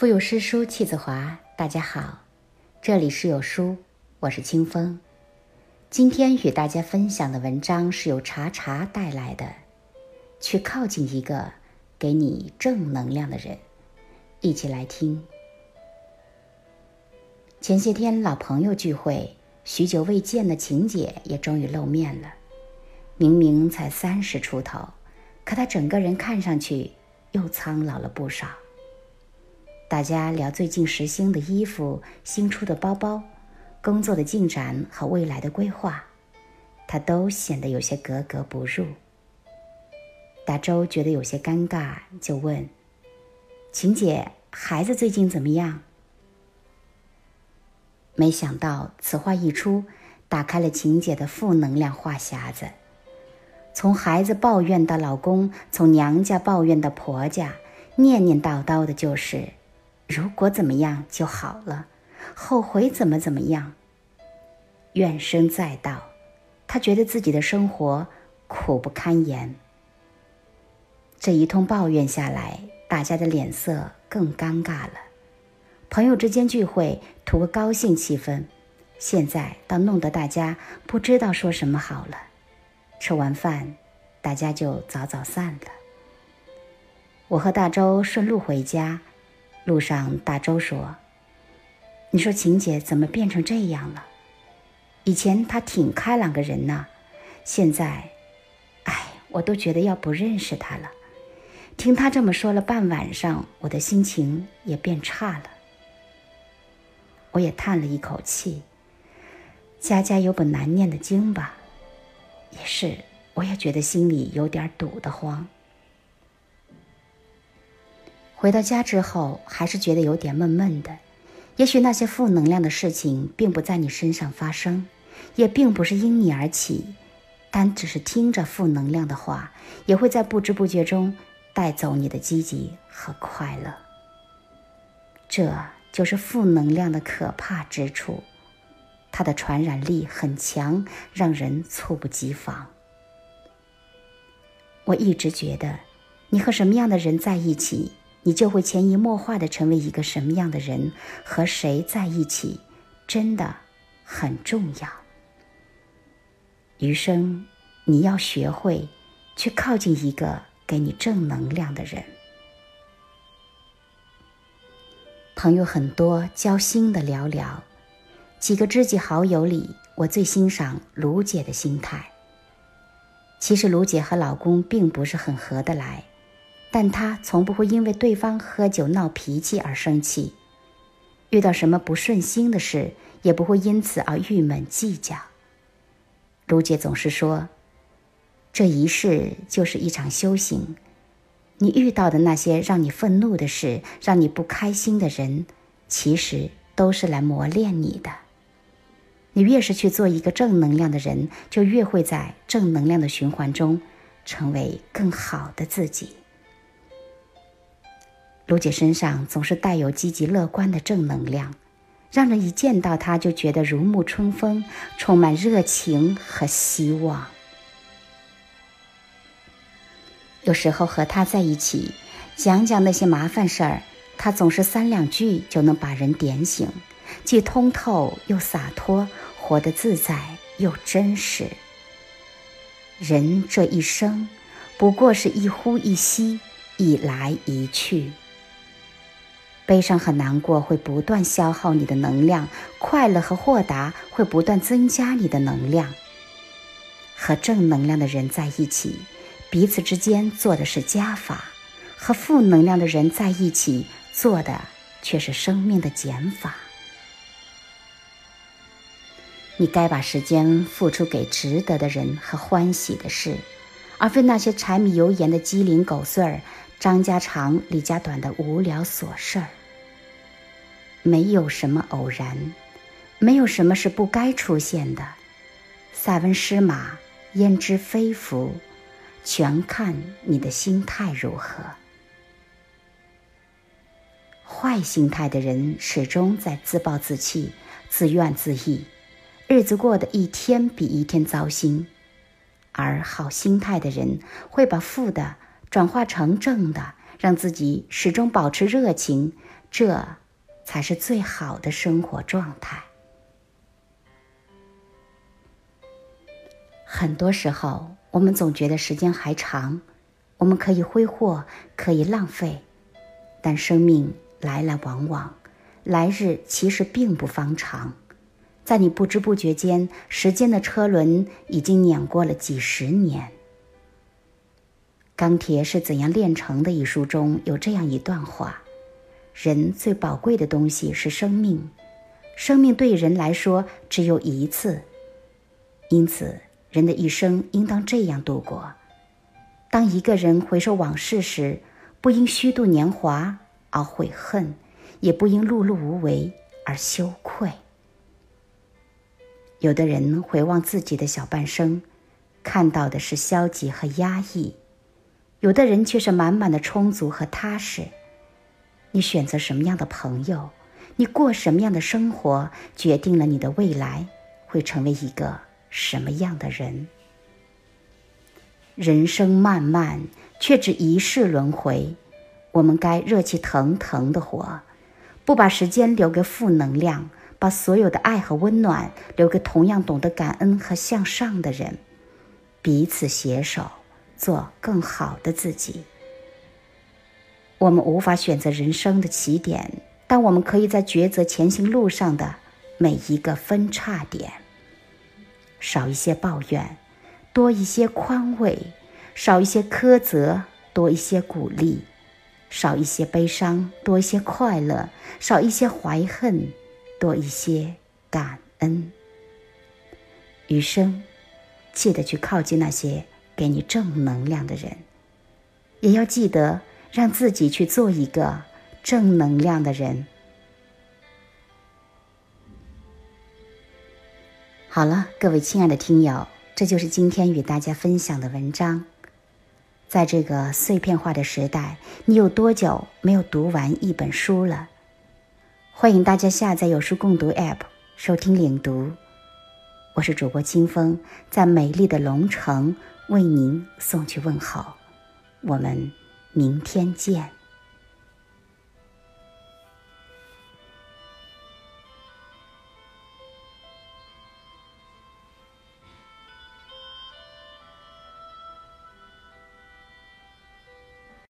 腹有诗书气自华，大家好，这里是有书，我是清风。今天与大家分享的文章是由茶茶带来的，去靠近一个给你正能量的人，一起来听。前些天老朋友聚会，许久未见的晴姐也终于露面了。明明才三十出头，可她整个人看上去又苍老了不少。大家聊最近时兴的衣服、新出的包包、工作的进展和未来的规划，他都显得有些格格不入。大周觉得有些尴尬，就问：“晴姐，孩子最近怎么样？”没想到此话一出，打开了晴姐的负能量话匣子，从孩子抱怨到老公，从娘家抱怨到婆家，念念叨叨的就是。如果怎么样就好了，后悔怎么怎么样。怨声载道，他觉得自己的生活苦不堪言。这一通抱怨下来，大家的脸色更尴尬了。朋友之间聚会图个高兴气氛，现在倒弄得大家不知道说什么好了。吃完饭，大家就早早散了。我和大周顺路回家。路上，大周说：“你说晴姐怎么变成这样了？以前她挺开朗个人呢，现在，哎，我都觉得要不认识她了。听她这么说了半晚上，我的心情也变差了。我也叹了一口气。家家有本难念的经吧，也是，我也觉得心里有点堵得慌。”回到家之后，还是觉得有点闷闷的。也许那些负能量的事情并不在你身上发生，也并不是因你而起，但只是听着负能量的话，也会在不知不觉中带走你的积极和快乐。这就是负能量的可怕之处，它的传染力很强，让人猝不及防。我一直觉得，你和什么样的人在一起。你就会潜移默化的成为一个什么样的人，和谁在一起，真的很重要。余生，你要学会去靠近一个给你正能量的人。朋友很多，交心的寥寥，几个知己好友里，我最欣赏卢姐的心态。其实卢姐和老公并不是很合得来。但他从不会因为对方喝酒闹脾气而生气，遇到什么不顺心的事，也不会因此而郁闷计较。卢姐总是说：“这一世就是一场修行，你遇到的那些让你愤怒的事，让你不开心的人，其实都是来磨练你的。你越是去做一个正能量的人，就越会在正能量的循环中，成为更好的自己。”卢姐身上总是带有积极乐观的正能量，让人一见到她就觉得如沐春风，充满热情和希望。有时候和她在一起，讲讲那些麻烦事儿，她总是三两句就能把人点醒，既通透又洒脱，活得自在又真实。人这一生，不过是一呼一吸，一来一去。悲伤和难过会不断消耗你的能量，快乐和豁达会不断增加你的能量。和正能量的人在一起，彼此之间做的是加法；和负能量的人在一起，做的却是生命的减法。你该把时间付出给值得的人和欢喜的事，而非那些柴米油盐的鸡零狗碎儿、张家长李家短的无聊琐事儿。没有什么偶然，没有什么是不该出现的。塞翁失马，焉知非福？全看你的心态如何。坏心态的人始终在自暴自弃、自怨自艾，日子过得一天比一天糟心；而好心态的人会把负的转化成正的，让自己始终保持热情。这才是最好的生活状态。很多时候，我们总觉得时间还长，我们可以挥霍，可以浪费，但生命来来往往，来日其实并不方长。在你不知不觉间，时间的车轮已经碾过了几十年。《钢铁是怎样炼成的》一书中有这样一段话：人最宝贵的东西是生命，生命对人来说只有一次，因此人的一生应当这样度过：当一个人回首往事时，不因虚度年华而悔恨，也不因碌碌无为而羞愧。有的人回望自己的小半生，看到的是消极和压抑；有的人却是满满的充足和踏实。你选择什么样的朋友，你过什么样的生活，决定了你的未来会成为一个什么样的人。人生漫漫，却只一世轮回，我们该热气腾腾的活，不把时间留给负能量。把所有的爱和温暖留给同样懂得感恩和向上的人，彼此携手，做更好的自己。我们无法选择人生的起点，但我们可以在抉择前行路上的每一个分叉点。少一些抱怨，多一些宽慰；少一些苛责，多一些鼓励；少一些悲伤，多一些快乐；少一些怀恨。多一些感恩，余生记得去靠近那些给你正能量的人，也要记得让自己去做一个正能量的人。好了，各位亲爱的听友，这就是今天与大家分享的文章。在这个碎片化的时代，你有多久没有读完一本书了？欢迎大家下载有书共读 App 收听领读，我是主播清风，在美丽的龙城为您送去问候，我们明天见。